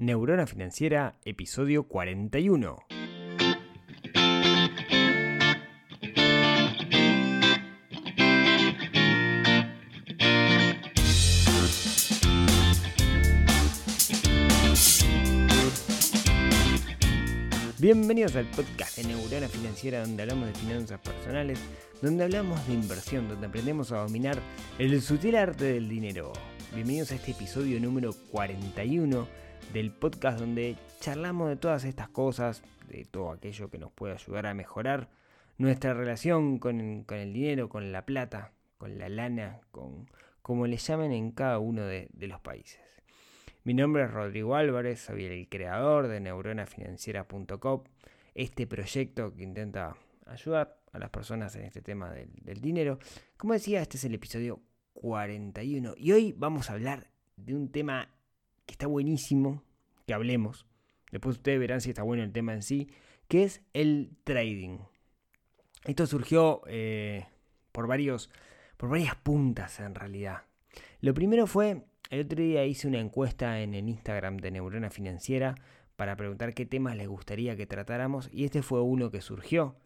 Neurona Financiera, episodio 41. Bienvenidos al podcast de Neurona Financiera donde hablamos de finanzas personales, donde hablamos de inversión, donde aprendemos a dominar el sutil arte del dinero. Bienvenidos a este episodio número 41 del podcast donde charlamos de todas estas cosas, de todo aquello que nos puede ayudar a mejorar nuestra relación con, el dinero, con la plata, con la lana, con como le llamen en cada uno de los países. Mi nombre es Rodrigo Álvarez, soy el creador de neuronafinanciera.com, este proyecto que intenta ayudar a las personas en este tema del, dinero. Como decía, este es el episodio 41 y hoy vamos a hablar de un tema que está buenísimo, que hablemos. Después ustedes verán si está bueno el tema en sí, que es el trading. Esto surgió eh, por, varios, por varias puntas en realidad. Lo primero fue el otro día hice una encuesta en el Instagram de Neurona Financiera para preguntar qué temas les gustaría que tratáramos y este fue uno que surgió.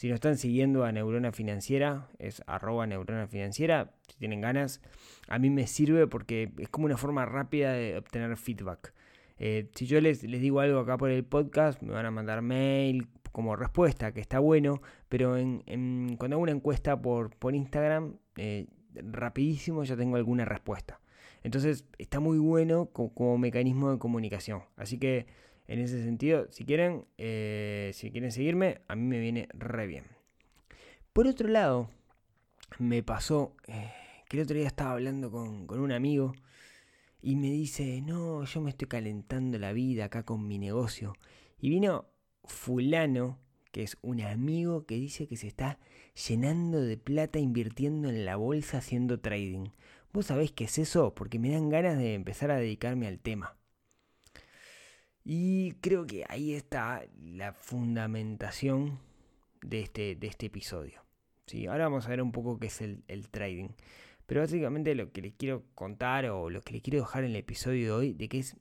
Si no están siguiendo a Neurona Financiera, es arroba Neurona Financiera, si tienen ganas, a mí me sirve porque es como una forma rápida de obtener feedback. Eh, si yo les, les, digo algo acá por el podcast, me van a mandar mail como respuesta, que está bueno, pero en, cuando hago una encuesta por, por Instagram, eh, rapidísimo ya tengo alguna respuesta. Entonces está muy bueno como, mecanismo de comunicación. Así que en ese sentido, si quieren, eh, si quieren seguirme, a mí me viene re bien. Por otro lado, me pasó eh, que el otro día estaba hablando con, con un amigo y me dice, no, yo me estoy calentando la vida acá con mi negocio. Y vino fulano, que es un amigo que dice que se está llenando de plata invirtiendo en la bolsa haciendo trading. ¿Vos sabés qué es eso? Porque me dan ganas de empezar a dedicarme al tema. Y creo que ahí está la fundamentación de este, de este episodio. ¿sí? Ahora vamos a ver un poco qué es el, trading. Pero básicamente lo que les quiero contar o lo que les quiero dejar en el episodio de hoy, de que es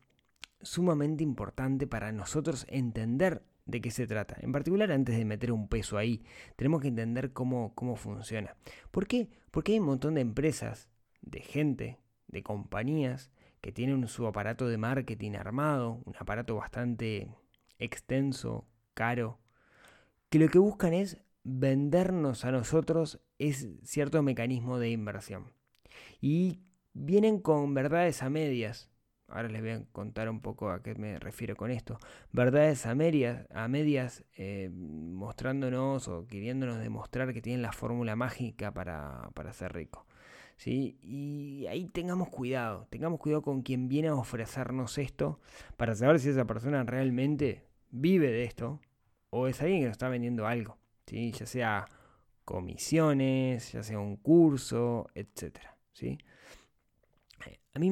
sumamente importante para nosotros entender de qué se trata. En particular, antes de meter un peso ahí, tenemos que entender cómo, cómo funciona. ¿Por qué? Porque hay un montón de empresas de gente, de compañías que tienen su aparato de marketing armado, un aparato bastante extenso, caro, que lo que buscan es vendernos a nosotros es cierto mecanismo de inversión. Y vienen con verdades a medias. Ahora les voy a contar un poco a qué me refiero con esto. Verdades a medias, a medias eh, mostrándonos o queriéndonos demostrar que tienen la fórmula mágica para, para ser rico. ¿Sí? Y ahí tengamos cuidado, tengamos cuidado con quien viene a ofrecernos esto para saber si esa persona realmente vive de esto o es alguien que nos está vendiendo algo, ¿sí? ya sea comisiones, ya sea un curso, etc. ¿sí? A mí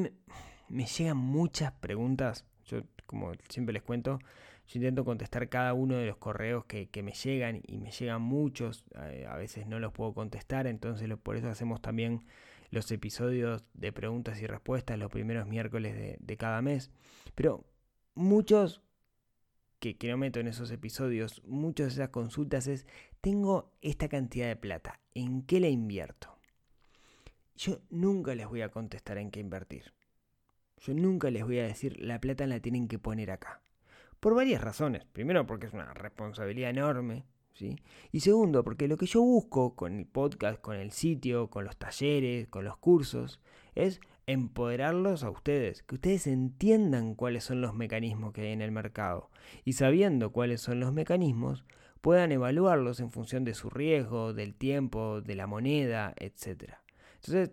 me, llegan muchas preguntas, yo como siempre les cuento, yo intento contestar cada uno de los correos que, me llegan y me llegan muchos, a veces no los puedo contestar, entonces por eso hacemos también los episodios de preguntas y respuestas los primeros miércoles de, cada mes. Pero muchos que, que, no meto en esos episodios, muchas de esas consultas es, tengo esta cantidad de plata, ¿en qué la invierto? Yo nunca les voy a contestar en qué invertir. Yo nunca les voy a decir, la plata la tienen que poner acá. Por varias razones. Primero porque es una responsabilidad enorme. Y segundo, porque lo que yo busco con el podcast, con el sitio, con los talleres, con los cursos, es empoderarlos a ustedes, que ustedes entiendan cuáles son los mecanismos que hay en el mercado y sabiendo cuáles son los mecanismos, puedan evaluarlos en función de su riesgo, del tiempo, de la moneda, etc. Entonces,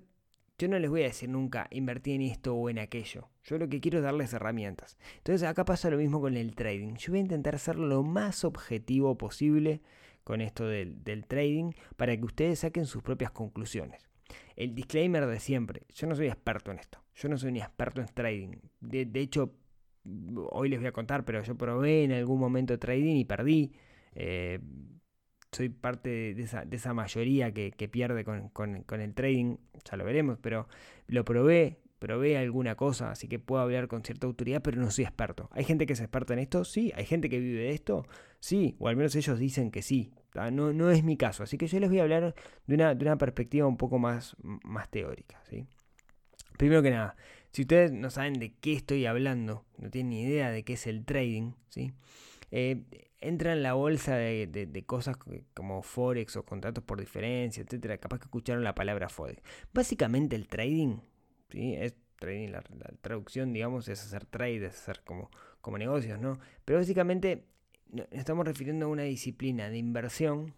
yo no les voy a decir nunca invertí en esto o en aquello. Yo lo que quiero es darles herramientas. Entonces acá pasa lo mismo con el trading. Yo voy a intentar ser lo más objetivo posible con esto del, trading para que ustedes saquen sus propias conclusiones. El disclaimer de siempre, yo no soy experto en esto. Yo no soy ni experto en trading. De, hecho, hoy les voy a contar, pero yo probé en algún momento trading y perdí. Eh, soy parte de esa, mayoría que, pierde con, el trading, ya lo veremos, pero lo probé, probé alguna cosa, así que puedo hablar con cierta autoridad, pero no soy experto. ¿Hay gente que es experta en esto? Sí. ¿Hay gente que vive de esto? Sí. O al menos ellos dicen que sí. No, no es mi caso. Así que yo les voy a hablar de una, de una perspectiva un poco más, más teórica. ¿sí? Primero que nada, si ustedes no saben de qué estoy hablando, no tienen ni idea de qué es el trading, ¿sí? Eh, entra en la bolsa de, cosas como Forex o contratos por diferencia, etcétera. Capaz que escucharon la palabra Forex. Básicamente el trading, ¿sí? Es trading, la, traducción, digamos, es hacer trade, es hacer como, como negocios, ¿no? Pero básicamente estamos refiriendo a una disciplina de inversión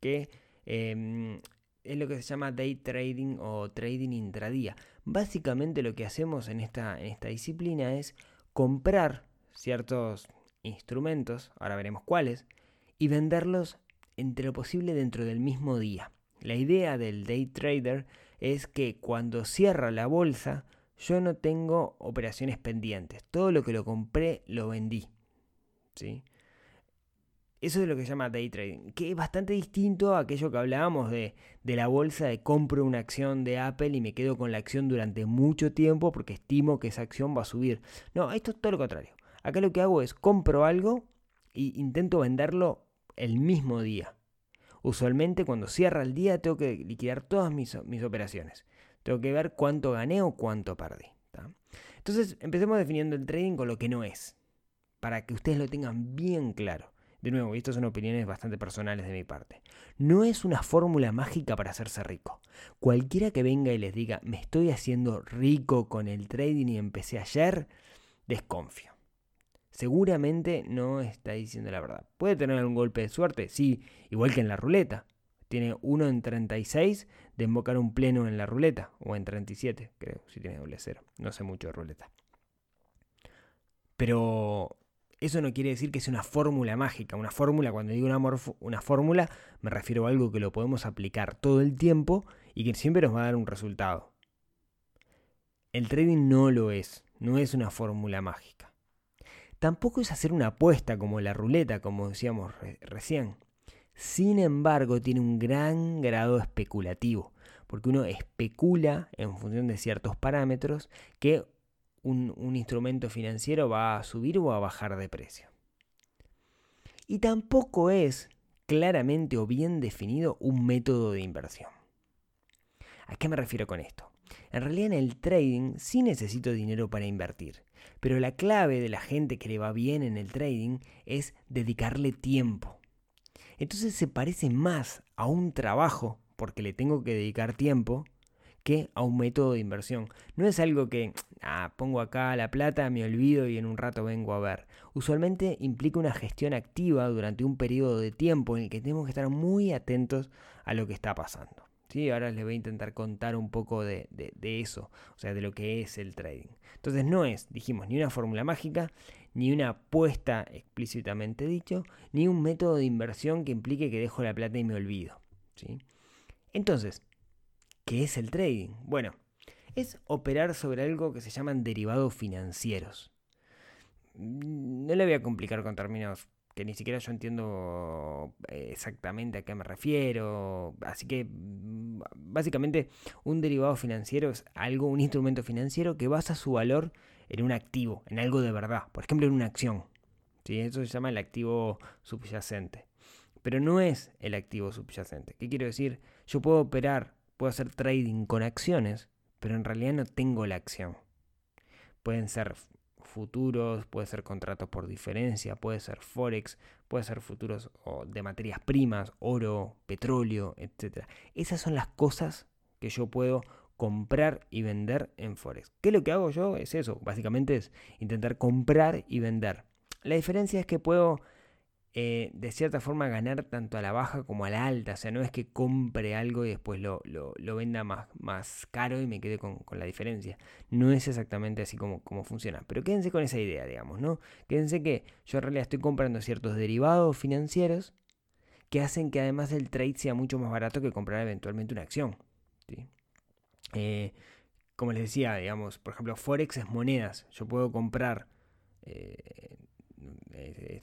que em, es lo que se llama day trading o trading intradía. Básicamente lo que hacemos en esta, en esta disciplina es comprar ciertos instrumentos, ahora veremos cuáles, y venderlos entre lo posible dentro del mismo día. La idea del day trader es que cuando cierra la bolsa yo no tengo operaciones pendientes. Todo lo que lo compré lo vendí. ¿sí? Eso es lo que se llama day trading, que es bastante distinto a aquello que hablábamos de, de, la bolsa de compro una acción de Apple y me quedo con la acción durante mucho tiempo porque estimo que esa acción va a subir. No, esto es todo lo contrario. Acá lo que hago es compro algo e intento venderlo el mismo día. Usualmente cuando cierra el día tengo que liquidar todas mis, operaciones. Tengo que ver cuánto gané o cuánto perdí. Entonces empecemos definiendo el trading con lo que no es, para que ustedes lo tengan bien claro. De nuevo, y estas son opiniones bastante personales de mi parte. No es una fórmula mágica para hacerse rico. Cualquiera que venga y les diga, me estoy haciendo rico con el trading y empecé ayer, desconfío. Seguramente no está diciendo la verdad. ¿Puede tener algún golpe de suerte? Sí, igual que en la ruleta. Tiene 1 en 36 de invocar un pleno en la ruleta, o en 37, creo, si tiene doble cero. No sé mucho de ruleta. Pero eso no quiere decir que sea una fórmula mágica. Una fórmula, cuando digo una, una fórmula, me refiero a algo que lo podemos aplicar todo el tiempo y que siempre nos va a dar un resultado. El trading no lo es, no es una fórmula mágica. Tampoco es hacer una apuesta como la ruleta, como decíamos recién. Sin embargo, tiene un gran grado especulativo, porque uno especula en función de ciertos parámetros que un, instrumento financiero va a subir o a bajar de precio. Y tampoco es claramente o bien definido un método de inversión. ¿A qué me refiero con esto? En realidad en el trading sí necesito dinero para invertir, pero la clave de la gente que le va bien en el trading es dedicarle tiempo. Entonces se parece más a un trabajo, porque le tengo que dedicar tiempo, que a un método de inversión. No es algo que ah, pongo acá la plata, me olvido y en un rato vengo a ver. Usualmente implica una gestión activa durante un periodo de tiempo en el que tenemos que estar muy atentos a lo que está pasando. ¿Sí? Ahora les voy a intentar contar un poco de, eso, o sea, de lo que es el trading. Entonces no es, dijimos, ni una fórmula mágica, ni una apuesta explícitamente dicho, ni un método de inversión que implique que dejo la plata y me olvido. ¿sí? Entonces, ¿Qué es el trading? Bueno, es operar sobre algo que se llaman derivados financieros. Mm, no le voy a complicar con términos ni siquiera yo entiendo eh, exactamente a qué me refiero. Así que mm, básicamente un derivado financiero es algo, un instrumento financiero que basa su valor en un activo, en algo de verdad. Por ejemplo, en una acción. ¿sí? Eso se llama el activo subyacente. Pero no es el activo subyacente. ¿Qué quiero decir? Yo puedo operar puedo hacer trading con acciones, pero en realidad no tengo la acción. Pueden ser futuros, puede ser contratos por diferencia, puede ser forex, puede ser futuros de materias primas, oro, petróleo, etc. Esas son las cosas que yo puedo comprar y vender en forex. ¿Qué es lo que hago yo? Es eso, básicamente es intentar comprar y vender. La diferencia es que puedo eh, de cierta forma ganar tanto a la baja como a la alta. O sea, no es que compre algo y después lo, venda más, más, caro y me quede con, la diferencia. No es exactamente así como, como, funciona. Pero quédense con esa idea, digamos, ¿no? Quédense que yo en realidad estoy comprando ciertos derivados financieros que hacen que además el trade sea mucho más barato que comprar eventualmente una acción. Eh, como les decía, digamos, por ejemplo, Forex es monedas. Yo puedo comprar eh,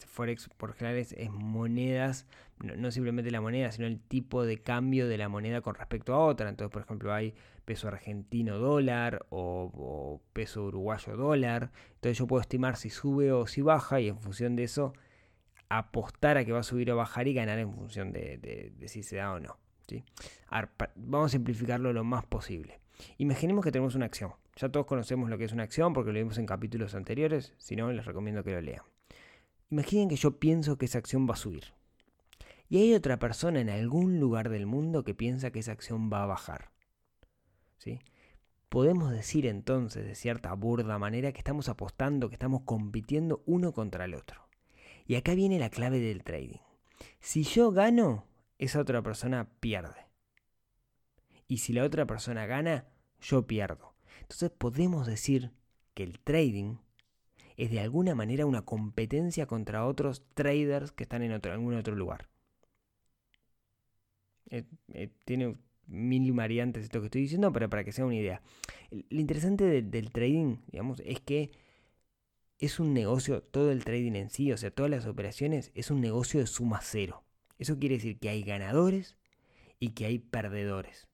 Forex por general es, monedas, no, simplemente la moneda, sino el tipo de cambio de la moneda con respecto a otra. Entonces, por ejemplo, hay peso argentino dólar o, peso uruguayo dólar. Entonces yo puedo estimar si sube o si baja y en función de eso apostar a que va a subir o bajar y ganar en función de, si se da o no. ¿sí? vamos a simplificarlo lo más posible. Imaginemos que tenemos una acción. Ya todos conocemos lo que es una acción porque lo vimos en capítulos anteriores. Si no, les recomiendo que lo lean. Imaginen que yo pienso que esa acción va a subir. Y hay otra persona en algún lugar del mundo que piensa que esa acción va a bajar. ¿Sí? Podemos decir entonces, de cierta burda manera, que estamos apostando, que estamos compitiendo uno contra el otro. Y acá viene la clave del trading. Si yo gano, esa otra persona pierde. Y si la otra persona gana, yo pierdo. Entonces podemos decir que el trading es de alguna manera una competencia contra otros traders que están en otro, algún otro lugar. Eh, eh, tiene mil variantes esto que estoy diciendo, pero para que sea una idea. Lo interesante del trading, digamos, es que es un negocio, todo el trading en sí, o sea, todas las operaciones, es un negocio de suma cero. Eso quiere decir que hay ganadores y que hay perdedores.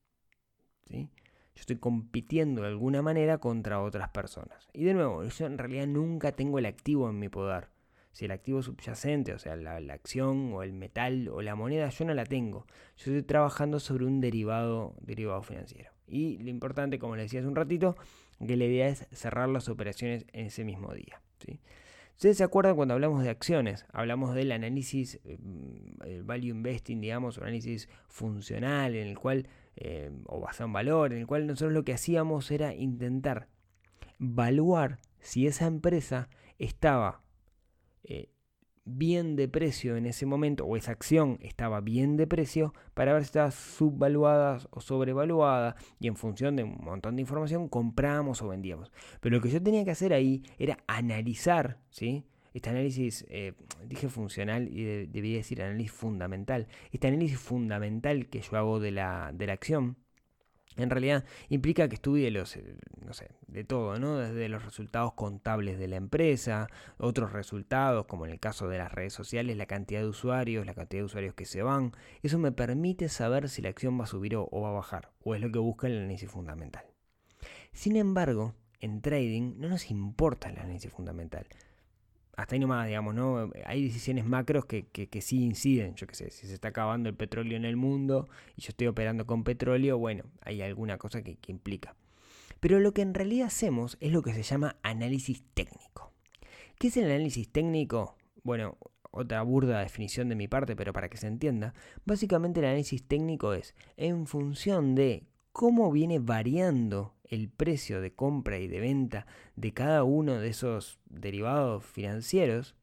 ¿sí? Yo estoy compitiendo de alguna manera contra otras personas. Y de nuevo, yo en realidad nunca tengo el activo en mi poder. Si el activo subyacente, o sea, la, acción o el metal o la moneda, yo no la tengo. Yo estoy trabajando sobre un derivado, derivado financiero. Y lo importante, como les decía hace un ratito, que la idea es cerrar las operaciones en ese mismo día. Ustedes se acuerdan cuando hablamos de acciones, hablamos del análisis, eh, el value investing, digamos, un análisis funcional en el cual, eh, o basado en valor, en el cual nosotros lo que hacíamos era intentar evaluar si esa empresa estaba eh, bien de precio en ese momento, o esa acción estaba bien de precio, para ver si estaba subvaluada o sobrevaluada, y en función de un montón de información comprábamos o vendíamos. Pero lo que yo tenía que hacer ahí era analizar, ¿sí? Este análisis, eh, dije funcional y debía decir análisis fundamental. Este análisis fundamental que yo hago de la, de la acción en realidad implica que estudie los, eh, no sé, de todo, ¿no? Desde los resultados contables de la empresa, otros resultados, como en el caso de las redes sociales, la cantidad de usuarios, la cantidad de usuarios que se van. Eso me permite saber si la acción va a subir o, va a bajar, o es lo que busca el análisis fundamental. Sin embargo, en trading no nos importa el análisis fundamental hasta ahí nomás, digamos, ¿no? Hay decisiones macros que, que, sí inciden, yo qué sé, si se está acabando el petróleo en el mundo y yo estoy operando con petróleo, bueno, hay alguna cosa que, que implica. Pero lo que en realidad hacemos es lo que se llama análisis técnico. ¿Qué es el análisis técnico? Bueno, otra burda definición de mi parte, pero para que se entienda, básicamente el análisis técnico es en función de cómo viene variando el precio de compra y de venta de cada uno de esos derivados financieros,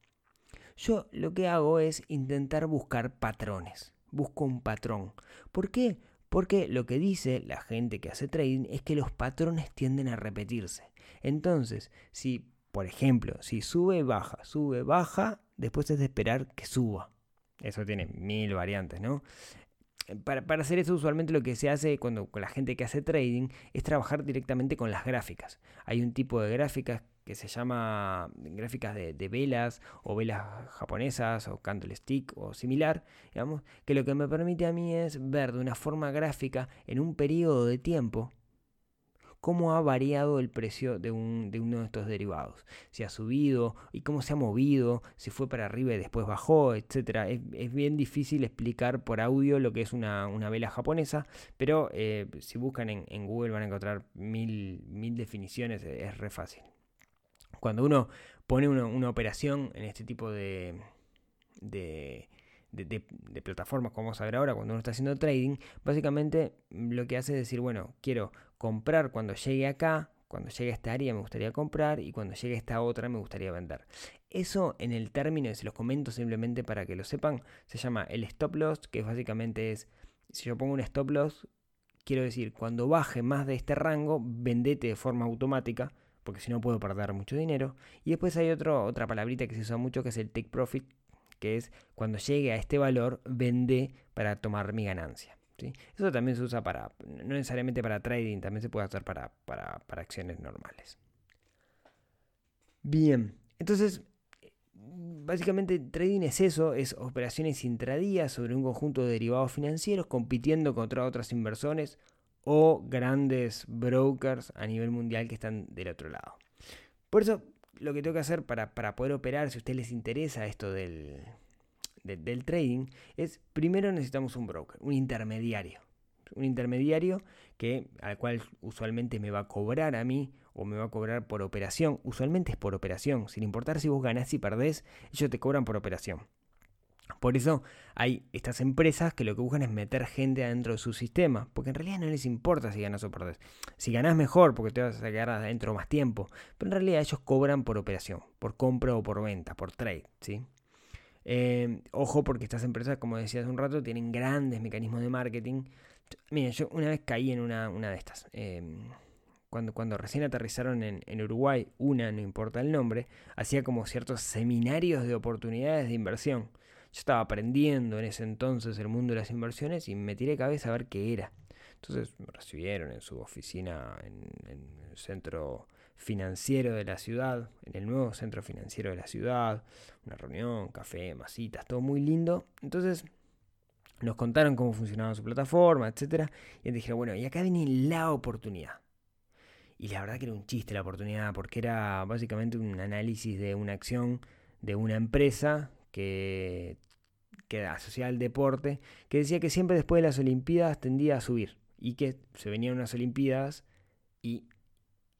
yo lo que hago es intentar buscar patrones. Busco un patrón. ¿Por qué? Porque lo que dice la gente que hace trading es que los patrones tienden a repetirse. Entonces, si, por ejemplo, si sube, baja, sube, baja, después es de esperar que suba. Eso tiene mil variantes, ¿no? Para, hacer eso usualmente lo que se hace cuando con la gente que hace trading es trabajar directamente con las gráficas. Hay un tipo de gráficas que se llama gráficas de, de, velas o velas japonesas o candlestick o similar, digamos, que lo que me permite a mí es ver de una forma gráfica en un periodo de tiempo cómo ha variado el precio de, un, de uno de estos derivados. Si ha subido y cómo se ha movido, si fue para arriba y después bajó, etc. Es, bien difícil explicar por audio lo que es una, vela japonesa, pero eh, si buscan en, Google van a encontrar mil, mil definiciones, es re fácil. Cuando uno pone una, operación en este tipo de, de de, plataformas, como vamos a ver ahora, cuando uno está haciendo trading, básicamente lo que hace es decir, bueno, quiero comprar cuando llegue acá, cuando llegue a esta área me gustaría comprar y cuando llegue a esta otra me gustaría vender. Eso en el término, se los comento simplemente para que lo sepan, se llama el stop loss, que básicamente es, si yo pongo un stop loss, quiero decir, cuando baje más de este rango, vendete de forma automática, porque si no puedo perder mucho dinero. Y después hay otro, otra palabrita que se usa mucho, que es el take profit, que es cuando llegue a este valor, vende para tomar mi ganancia. Eso también se usa para, no necesariamente para trading, también se puede hacer para, para, acciones normales. Bien, entonces, básicamente trading es eso, es operaciones intradía sobre un conjunto de derivados financieros compitiendo contra otras inversiones o grandes brokers a nivel mundial que están del otro lado. Por eso lo que tengo que hacer para, poder operar, si a ustedes les interesa esto del, del trading, es primero necesitamos un broker, un intermediario. Un intermediario que, al cual usualmente me va a cobrar a mí o me va a cobrar por operación. Usualmente es por operación, sin importar si vos ganás y perdés, ellos te cobran por operación. Por eso hay estas empresas que lo que buscan es meter gente adentro de su sistema, porque en realidad no les importa si ganas o perdés. Si ganás mejor, porque te vas a quedar adentro más tiempo, pero en realidad ellos cobran por operación, por compra o por venta, por trade, ¿sí? Eh, ojo porque estas empresas, como decía hace un rato, tienen grandes mecanismos de marketing. Miren, yo una vez caí en una, de estas. Em, cuando, cuando recién aterrizaron en, en, Uruguay, una, no importa el nombre, hacía como ciertos seminarios de oportunidades de inversión. Yo estaba aprendiendo en ese entonces el mundo de las inversiones y me tiré cabeza a ver qué era. Entonces me recibieron en su oficina en, en el centro financiero de la ciudad, en el nuevo centro financiero de la ciudad, una reunión, café, masitas, todo muy lindo. Entonces nos contaron cómo funcionaba su plataforma, etc. Y dijeron, bueno, y acá viene la oportunidad. Y la verdad que era un chiste la oportunidad, porque era básicamente un análisis de una acción de una empresa que, que asociada al deporte, que decía que siempre después de las Olimpiadas tendía a subir. Y que se venían unas Olimpiadas y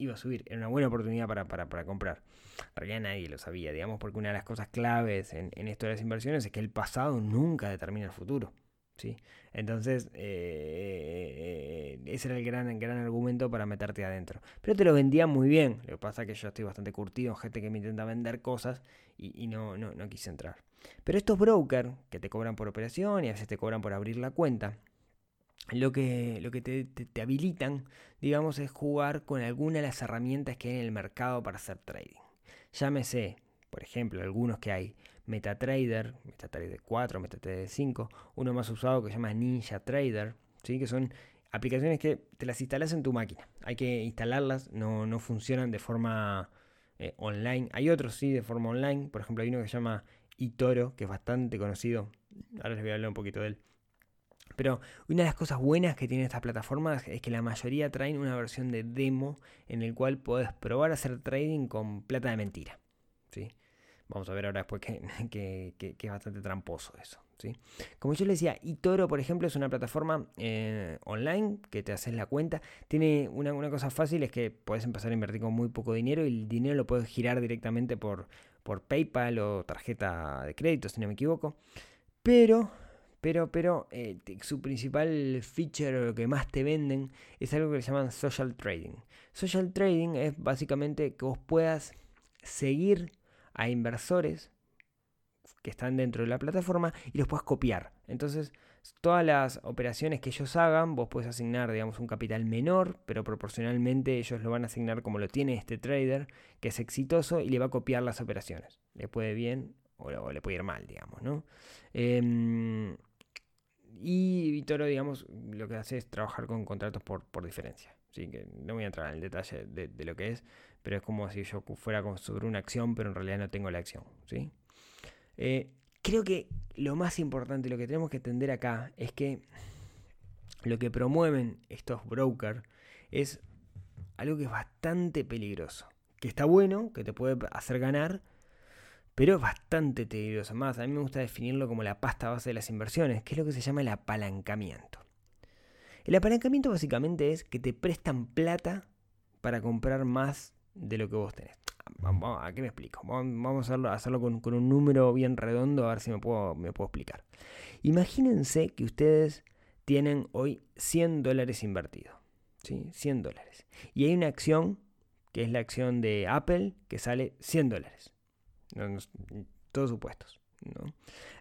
iba a subir. Era una buena oportunidad para, para, comprar. En realidad nadie lo sabía, digamos, porque una de las cosas claves en, esto de las inversiones es que el pasado nunca determina el futuro. ¿sí? Entonces, eh, ese era el gran, gran argumento para meterte adentro. Pero te lo vendían muy bien. Lo que pasa es que yo estoy bastante curtido en gente que me intenta vender cosas y, no, no, no quise entrar. Pero estos brokers que te cobran por operación y a veces te cobran por abrir la cuenta, lo que, lo que te, habilitan, digamos, es jugar con alguna de las herramientas que hay en el mercado para hacer trading. Llámese, por ejemplo, algunos que hay, MetaTrader, MetaTrader 4, MetaTrader 5, uno más usado que se llama Ninja Trader, ¿sí? que son aplicaciones que te las instalas en tu máquina. Hay que instalarlas, no, no funcionan de forma eh, online. Hay otros sí de forma online, por ejemplo, hay uno que se llama eToro, que es bastante conocido. Ahora les voy a hablar un poquito de él. Pero una de las cosas buenas que tiene estas plataformas es que la mayoría traen una versión de demo en el cual puedes probar a hacer trading con plata de mentira. ¿sí? Vamos a ver ahora después que, es bastante tramposo eso. ¿sí? Como yo les decía, eToro, por ejemplo, es una plataforma eh, online que te haces la cuenta. Tiene una, una, cosa fácil, es que puedes empezar a invertir con muy poco dinero y el dinero lo puedes girar directamente por, por PayPal o tarjeta de crédito, si no me equivoco. Pero pero, pero eh, su principal feature o lo que más te venden es algo que le llaman social trading. Social trading es básicamente que vos puedas seguir a inversores que están dentro de la plataforma y los puedas copiar. Entonces, todas las operaciones que ellos hagan, vos puedes asignar, digamos, un capital menor, pero proporcionalmente ellos lo van a asignar como lo tiene este trader, que es exitoso y le va a copiar las operaciones. Le puede bien o, le puede ir mal, digamos, ¿no? Em, y Vitoro, digamos, lo que hace es trabajar con contratos por, por diferencia. Así que no voy a entrar en el detalle de, lo que es, pero es como si yo fuera sobre una acción, pero en realidad no tengo la acción. ¿sí? Eh, creo que lo más importante, lo que tenemos que entender acá, es que lo que promueven estos brokers es algo que es bastante peligroso. Que está bueno, que te puede hacer ganar, pero es bastante tedioso. Más, a mí me gusta definirlo como la pasta base de las inversiones, que es lo que se llama el apalancamiento. El apalancamiento básicamente es que te prestan plata para comprar más de lo que vos tenés. ¿A qué me explico? Vamos a hacerlo, con, un número bien redondo, a ver si me puedo, me puedo explicar. Imagínense que ustedes tienen hoy 100 dólares invertidos. ¿sí? 100 dólares. Y hay una acción, que es la acción de Apple, que sale 100 dólares todos supuestos. ¿no?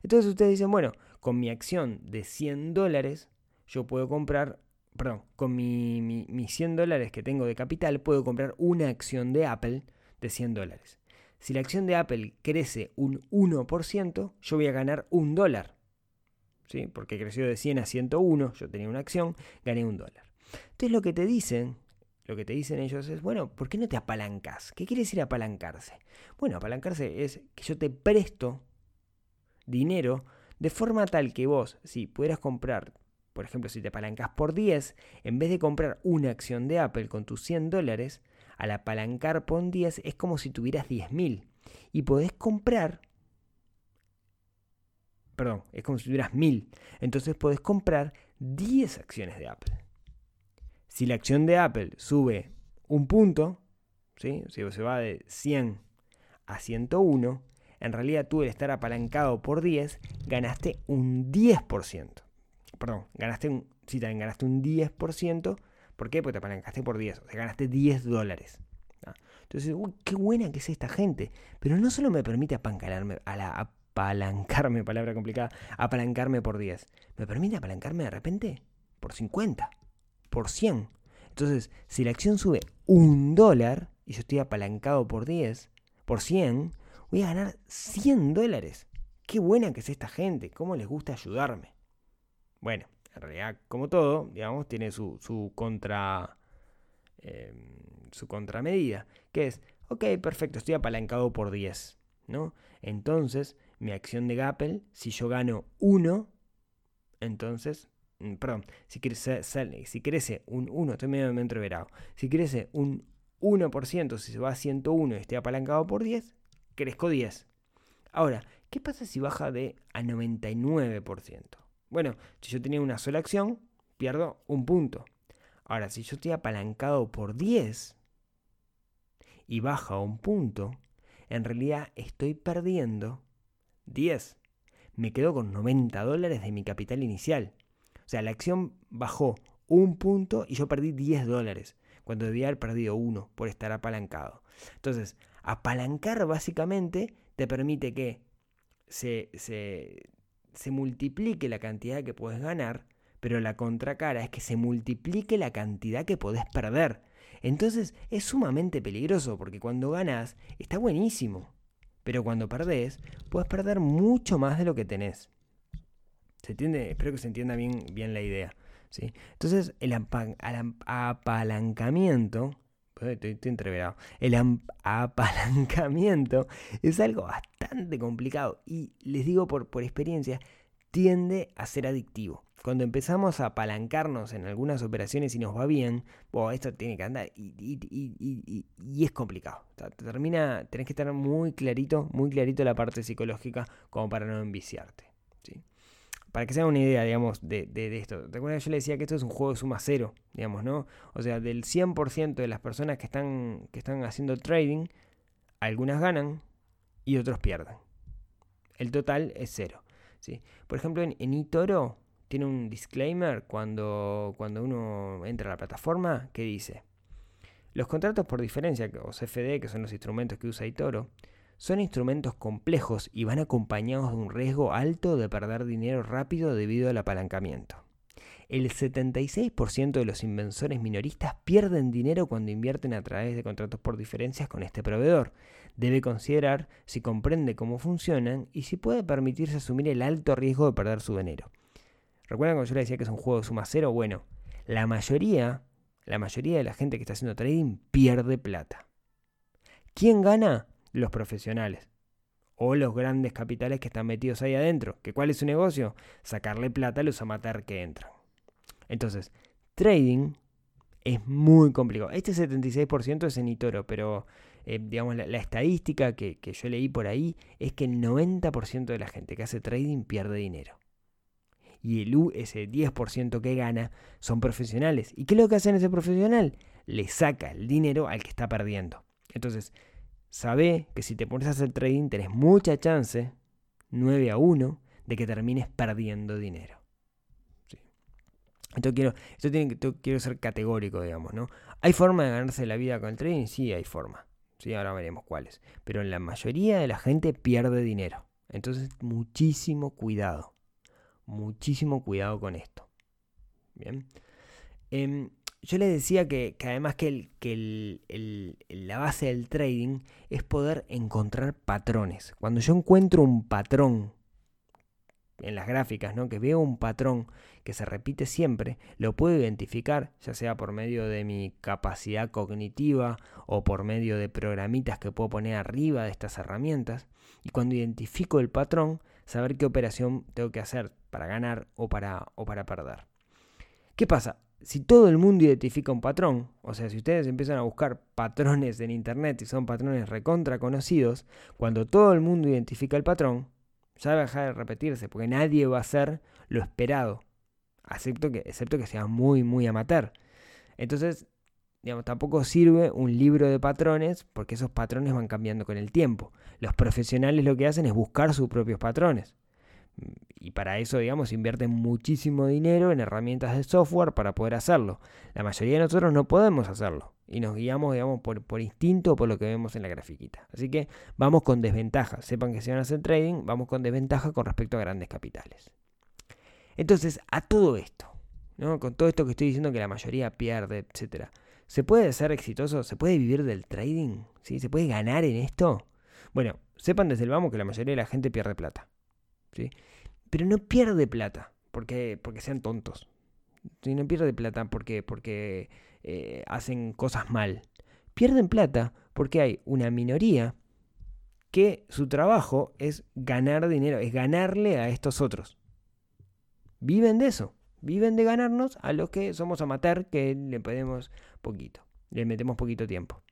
Entonces ustedes dicen, bueno, con mi acción de 100 dólares, yo puedo comprar, perdón, con mi, mi, 100 dólares que tengo de capital, puedo comprar una acción de Apple de 100 dólares. Si la acción de Apple crece un 1%, yo voy a ganar un dólar. ¿Sí? Porque creció de 100 a 101, yo tenía una acción, gané un dólar. Entonces lo que te dicen lo que te dicen ellos es, bueno, ¿por qué no te apalancas? ¿Qué quiere decir apalancarse? Bueno, apalancarse es que yo te presto dinero de forma tal que vos, si pudieras comprar, por ejemplo, si te apalancas por 10, en vez de comprar una acción de Apple con tus 100 dólares, al apalancar por 10 es como si tuvieras 10.000 y podés comprar perdón, es como si tuvieras 1000. Entonces podés comprar 10 acciones de Apple. Si la acción de Apple sube un punto, si se va de 100 a 101, en realidad tú al estar apalancado por 10, ganaste un 10%. Perdón, ganaste un, sí, también ganaste un 10%. ¿Por qué? Porque te apalancaste por 10, o sea, ganaste 10 dólares. Entonces, uy, qué buena que es esta gente. Pero no solo me permite apalancarme, apalancarme, palabra complicada, apalancarme por 10. ¿Me permite apalancarme de repente? Por 50, por 100. Entonces, si la acción sube un dólar y yo estoy apalancado por 10, por 100, voy a ganar 100 dólares. Qué buena que es esta gente, cómo les gusta ayudarme. Bueno, en realidad, como todo, digamos, tiene su, su contra. Em, su contramedida, que es, ok, perfecto, estoy apalancado por 10, ¿no? Entonces, mi acción de Gapple, si yo gano 1, entonces, perdón, si crece, si crece un 1, estoy medio entreverado, si crece un 1%, si se va a 101 y estoy apalancado por 10, crezco 10. Ahora, ¿qué pasa si baja de a 99%? Bueno, si yo tenía una sola acción, pierdo un punto. Ahora, si yo estoy apalancado por 10 y baja un punto, en realidad estoy perdiendo 10. Me quedo con 90 dólares de mi capital inicial. Sea, la acción bajó un punto y yo perdí 10 dólares, cuando debía haber perdido uno por estar apalancado. Entonces, apalancar básicamente te permite que se, se, se multiplique la cantidad que puedes ganar, pero la contracara es que se multiplique la cantidad que podés perder. Entonces es sumamente peligroso porque cuando ganas está buenísimo. Pero cuando perdés, puedes perder mucho más de lo que tenés. ¿Se entiende? Espero que se entienda bien, bien la idea. ¿sí? Entonces, el apalancamiento. Estoy, entreverado. El apalancamiento es algo bastante complicado. Y les digo por, por experiencia, tiende a ser adictivo. Cuando empezamos a apalancarnos en algunas operaciones y nos va bien, esto tiene que andar y, es complicado. termina, tenés que estar muy clarito, muy clarito la parte psicológica como para no enviciarte. Para que se hagan una idea, digamos, de, de, esto. Recuerda que yo le decía que esto es un juego de suma cero, digamos, ¿no? O sea, del 100% de las personas que están, que están haciendo trading, algunas ganan y otros pierden. El total es cero. ¿sí? Por ejemplo, en, en eToro tiene un disclaimer cuando, cuando uno entra a la plataforma que dice, los contratos por diferencia, o CFD, que son los instrumentos que usa Itoro, son instrumentos complejos y van acompañados de un riesgo alto de perder dinero rápido debido al apalancamiento. El 76% de los inversores minoristas pierden dinero cuando invierten a través de contratos por diferencias con este proveedor. Debe considerar si comprende cómo funcionan y si puede permitirse asumir el alto riesgo de perder su dinero. ¿Recuerdan cuando yo les decía que es un juego de suma cero? Bueno, la mayoría, la mayoría de la gente que está haciendo trading pierde plata. ¿Quién gana? Los profesionales. O los grandes capitales que están metidos ahí adentro. ¿Que ¿Cuál es su negocio? Sacarle plata a los amateur que entran. Entonces, trading es muy complicado. Este 76% es en Itoro, pero eh, digamos la, estadística que, que yo leí por ahí es que el 90% de la gente que hace trading pierde dinero y el U, ese 10% que gana, son profesionales. ¿Y qué es lo que hacen ese profesional? Le saca el dinero al que está perdiendo. Entonces, sabe que si te pones a hacer trading tenés mucha chance, 9 a 1, de que termines perdiendo dinero. Esto quiero, esto tiene, quiero ser categórico, digamos, ¿no? ¿Hay forma de ganarse la vida con el trading? Sí, hay forma. Sí, ahora veremos cuáles. Pero la mayoría de la gente pierde dinero. Entonces, muchísimo cuidado muchísimo cuidado con esto. Bien. Em, yo les decía que, además que, el, la base del trading es poder encontrar patrones. Cuando yo encuentro un patrón en las gráficas, ¿no? que veo un patrón que se repite siempre, lo puedo identificar, ya sea por medio de mi capacidad cognitiva o por medio de programitas que puedo poner arriba de estas herramientas. Y cuando identifico el patrón, saber qué operación tengo que hacer para ganar o para, o para perder. ¿Qué pasa? Si todo el mundo identifica un patrón, o sea, si ustedes empiezan a buscar patrones en Internet y son patrones recontra conocidos, cuando todo el mundo identifica el patrón, ya va a dejar de repetirse, porque nadie va a hacer lo esperado, excepto que, excepto que sea muy, muy amateur. Entonces, digamos, tampoco sirve un libro de patrones, porque esos patrones van cambiando con el tiempo. Los profesionales lo que hacen es buscar sus propios patrones. Y para eso, digamos, invierten muchísimo dinero en herramientas de software para poder hacerlo. La mayoría de nosotros no podemos hacerlo. Y nos guiamos, digamos, por, por instinto o por lo que vemos en la grafiquita. Así que vamos con desventaja. Sepan que si van a hacer trading, vamos con desventaja con respecto a grandes capitales. Entonces, a todo esto, ¿no? con todo esto que estoy diciendo que la mayoría pierde, etc. ¿Se puede ser exitoso? ¿Se puede vivir del trading? ¿Sí? ¿Se puede ganar en esto? Bueno, sepan desde el vamos que la mayoría de la gente pierde plata. ¿Sí? Pero no pierde plata porque, porque sean tontos. ¿sí? No pierde plata porque, porque eh, hacen cosas mal. Pierden plata porque hay una minoría que su trabajo es ganar dinero, es ganarle a estos otros. Viven de eso, viven de ganarnos a los que somos amateur, que le podemos poquito, le metemos poquito tiempo.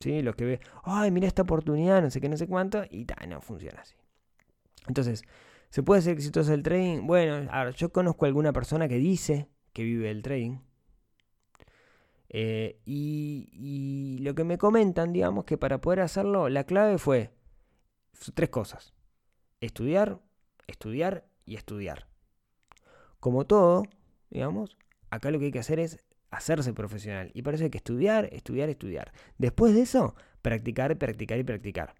¿Sí? Los que ve, ay, mira esta oportunidad, no sé qué, no sé cuánto, y tal, no funciona así. Entonces, ¿Se puede ser exitoso el trading? Bueno, a yo conozco a alguna persona que dice que vive el trading. Eh, y, lo que me comentan, digamos, que para poder hacerlo, la clave fue tres cosas. Estudiar, estudiar y estudiar. Como todo, digamos, acá lo que hay que hacer es hacerse profesional. Y hay que estudiar, estudiar, estudiar. Después de eso, practicar, practicar y practicar.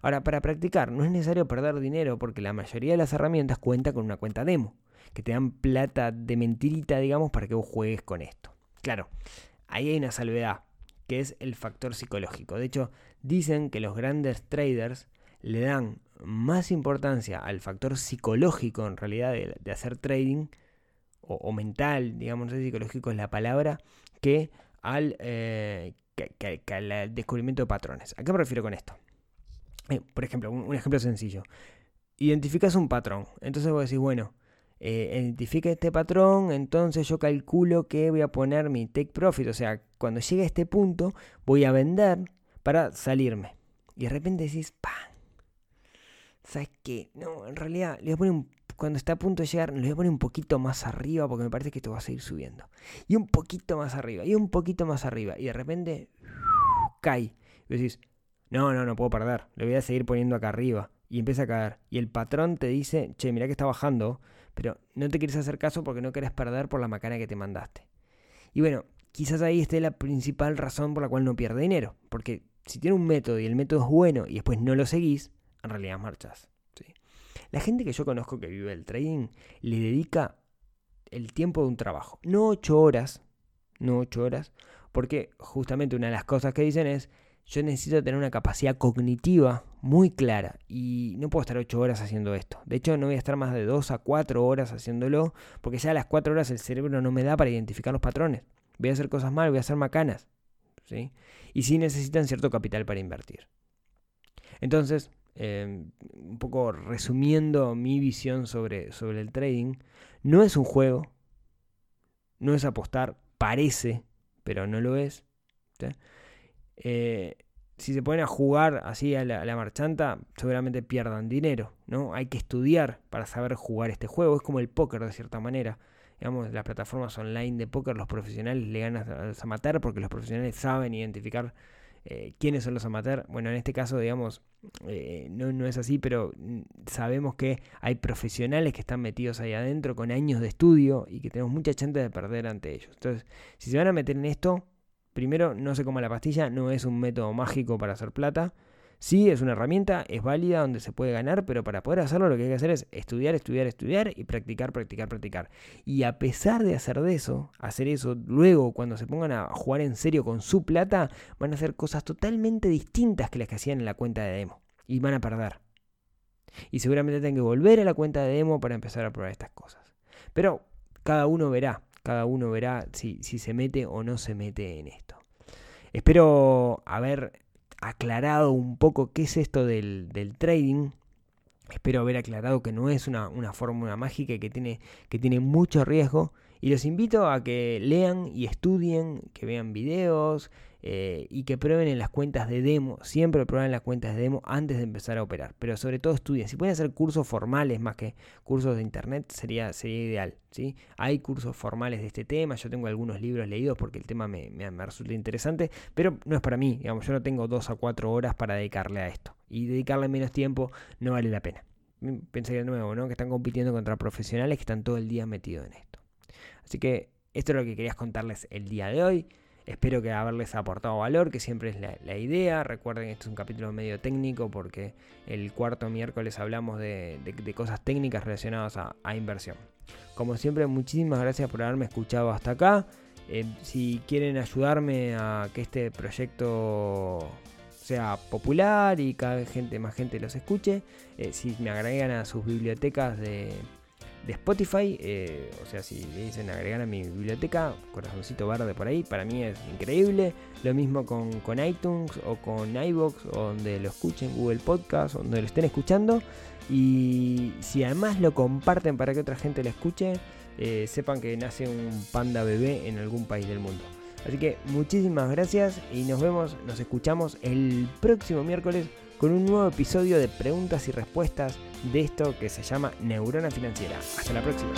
Ahora, para practicar no es necesario perder dinero porque la mayoría de las herramientas cuenta con una cuenta demo, que te dan plata de mentirita, digamos, para que vos juegues con esto. Claro, ahí hay una salvedad, que es el factor psicológico. De hecho, dicen que los grandes traders le dan más importancia al factor psicológico en realidad de, hacer trading, o, mental, digamos, psicológico es la palabra, que al, eh, que al descubrimiento de patrones. ¿A qué me refiero con esto? Eh, por ejemplo, un, ejemplo sencillo. Identificas un patrón. Entonces vos decís, bueno, eh, identifique este patrón, entonces yo calculo que voy a poner mi take profit. O sea, cuando llegue a este punto, voy a vender para salirme. Y de repente decís, ¡pam! ¿Sabes qué? No, en realidad, le voy a poner cuando está a punto de llegar, le voy a poner un poquito más arriba porque me parece que esto va a seguir subiendo. Y un poquito más arriba, y un poquito más arriba. Y de repente, cae. Y decís, no, no, no puedo perder, le voy a seguir poniendo acá arriba. Y empieza a caer. Y el patrón te dice, che, mira que está bajando, pero no te quieres hacer caso porque no querés perder por la macana que te mandaste. Y bueno, quizás ahí esté la principal razón por la cual no pierde dinero. Porque si tiene un método y el método es bueno y después no lo seguís, en realidad marchas. ¿sí? La gente que yo conozco que vive el trading le dedica el tiempo de un trabajo. No ocho horas, no ocho horas, porque justamente una de las cosas que dicen es, yo necesito tener una capacidad cognitiva muy clara y no puedo estar 8 horas haciendo esto. De hecho, no voy a estar más de 2 a 4 horas haciéndolo porque ya a las 4 horas el cerebro no me da para identificar los patrones. Voy a hacer cosas mal, voy a hacer macanas. ¿sí? Y sí necesitan cierto capital para invertir. Entonces, em, un poco resumiendo mi visión sobre, sobre el trading, no es un juego, no es apostar, parece, pero no lo es. ¿sí? Eh, si se ponen a jugar así a la, marchanta, seguramente pierdan dinero, ¿no? Hay que estudiar para saber jugar este juego. Es como el póker de cierta manera. Digamos, las plataformas online de póker, los profesionales le ganan a los amateurs porque los profesionales saben identificar eh, quiénes son los amateurs. Bueno, en este caso, digamos, eh, no, no es así, pero mm, sabemos que hay profesionales que están metidos ahí adentro con años de estudio y que tenemos mucha chance de perder ante ellos. Entonces, si se van a meter en esto, Primero, no se coma la pastilla, no es un método mágico para hacer plata. Sí, es una herramienta, es válida donde se puede ganar, pero para poder hacerlo lo que hay que hacer es estudiar, estudiar, estudiar y practicar, practicar, practicar. Y a pesar de hacer de eso, hacer eso, luego cuando se pongan a jugar en serio con su plata, van a hacer cosas totalmente distintas que las que hacían en la cuenta de demo. Y van a perder. Y seguramente tengan que volver a la cuenta de demo para empezar a probar estas cosas. Pero cada uno verá, cada uno verá si, se mete o no se mete en esto. Espero haber aclarado un poco qué es esto del, trading. Espero haber aclarado que no es una, una fórmula mágica que tiene, que tiene mucho riesgo. Y los invito a que lean y estudien, que vean videos, eh, y que prueben en las cuentas de demo, siempre prueben las cuentas de demo antes de empezar a operar, pero sobre todo estudien, si pueden hacer cursos formales más que cursos de internet sería, sería ideal, ¿sí? Hay cursos formales de este tema, yo tengo algunos libros leídos porque el tema me, resulta interesante, pero no es para mí, digamos, yo no tengo dos a cuatro horas para dedicarle a esto, y dedicarle menos tiempo no vale la pena. Pensé de nuevo, ¿no? Que están compitiendo contra profesionales que están todo el día metidos en esto. Así que esto es lo que quería contarles el día de hoy. Espero que haberles aportado valor, que siempre es la, idea. Recuerden, este es un capítulo medio técnico porque el cuarto miércoles hablamos de, cosas técnicas relacionadas a, inversión. Como siempre, muchísimas gracias por haberme escuchado hasta acá. Eh, si quieren ayudarme a que este proyecto sea popular y cada gente, más gente los escuche, eh, si me agregan a sus bibliotecas de de Spotify. Eh, o sea, si le dicen agregar a mi biblioteca, corazoncito verde por ahí, para mí es increíble. Lo mismo con, iTunes o con iBox, o donde lo escuchen, Google Podcast, donde lo estén escuchando. Y si además lo comparten para que otra gente lo escuche, eh, sepan que nace un panda bebé en algún país del mundo. Así que muchísimas gracias y nos vemos, nos escuchamos el próximo miércoles con un nuevo episodio de preguntas y respuestas de esto que se llama Neurona Financiera. Hasta la próxima.